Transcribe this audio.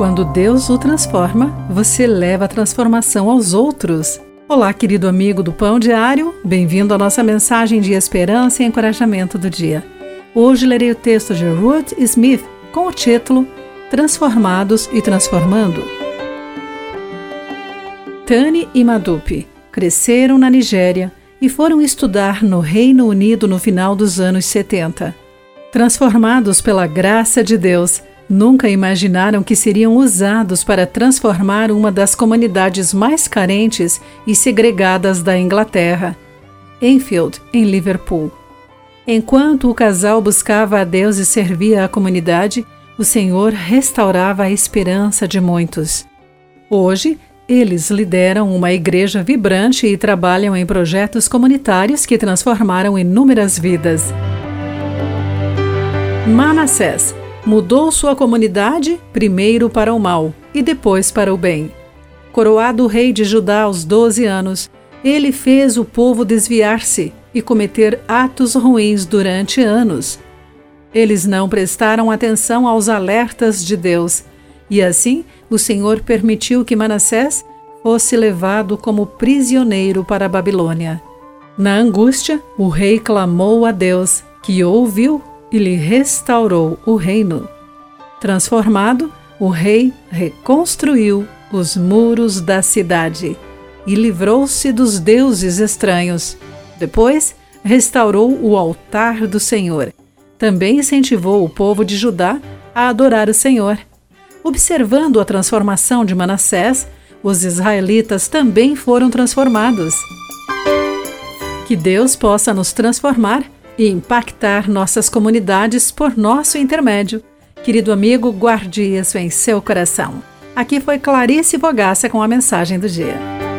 Quando Deus o transforma, você leva a transformação aos outros. Olá, querido amigo do Pão Diário, bem-vindo à nossa mensagem de esperança e encorajamento do dia. Hoje lerei o texto de Ruth Smith com o título Transformados e Transformando. Tani e Madupi cresceram na Nigéria e foram estudar no Reino Unido no final dos anos 70. Transformados pela graça de Deus, Nunca imaginaram que seriam usados para transformar uma das comunidades mais carentes e segregadas da Inglaterra, Enfield, em Liverpool. Enquanto o casal buscava a Deus e servia a comunidade, o Senhor restaurava a esperança de muitos. Hoje, eles lideram uma igreja vibrante e trabalham em projetos comunitários que transformaram inúmeras vidas. Manassés Mudou sua comunidade primeiro para o mal e depois para o bem. Coroado rei de Judá aos 12 anos, ele fez o povo desviar-se e cometer atos ruins durante anos. Eles não prestaram atenção aos alertas de Deus, e assim o Senhor permitiu que Manassés fosse levado como prisioneiro para a Babilônia. Na angústia, o rei clamou a Deus, que ouviu e lhe restaurou o reino. Transformado, o rei reconstruiu os muros da cidade e livrou-se dos deuses estranhos. Depois, restaurou o altar do Senhor. Também incentivou o povo de Judá a adorar o Senhor. Observando a transformação de Manassés, os israelitas também foram transformados. Que Deus possa nos transformar e impactar nossas comunidades por nosso intermédio. Querido amigo, guarde isso em seu coração. Aqui foi Clarice Bogaça com a mensagem do dia.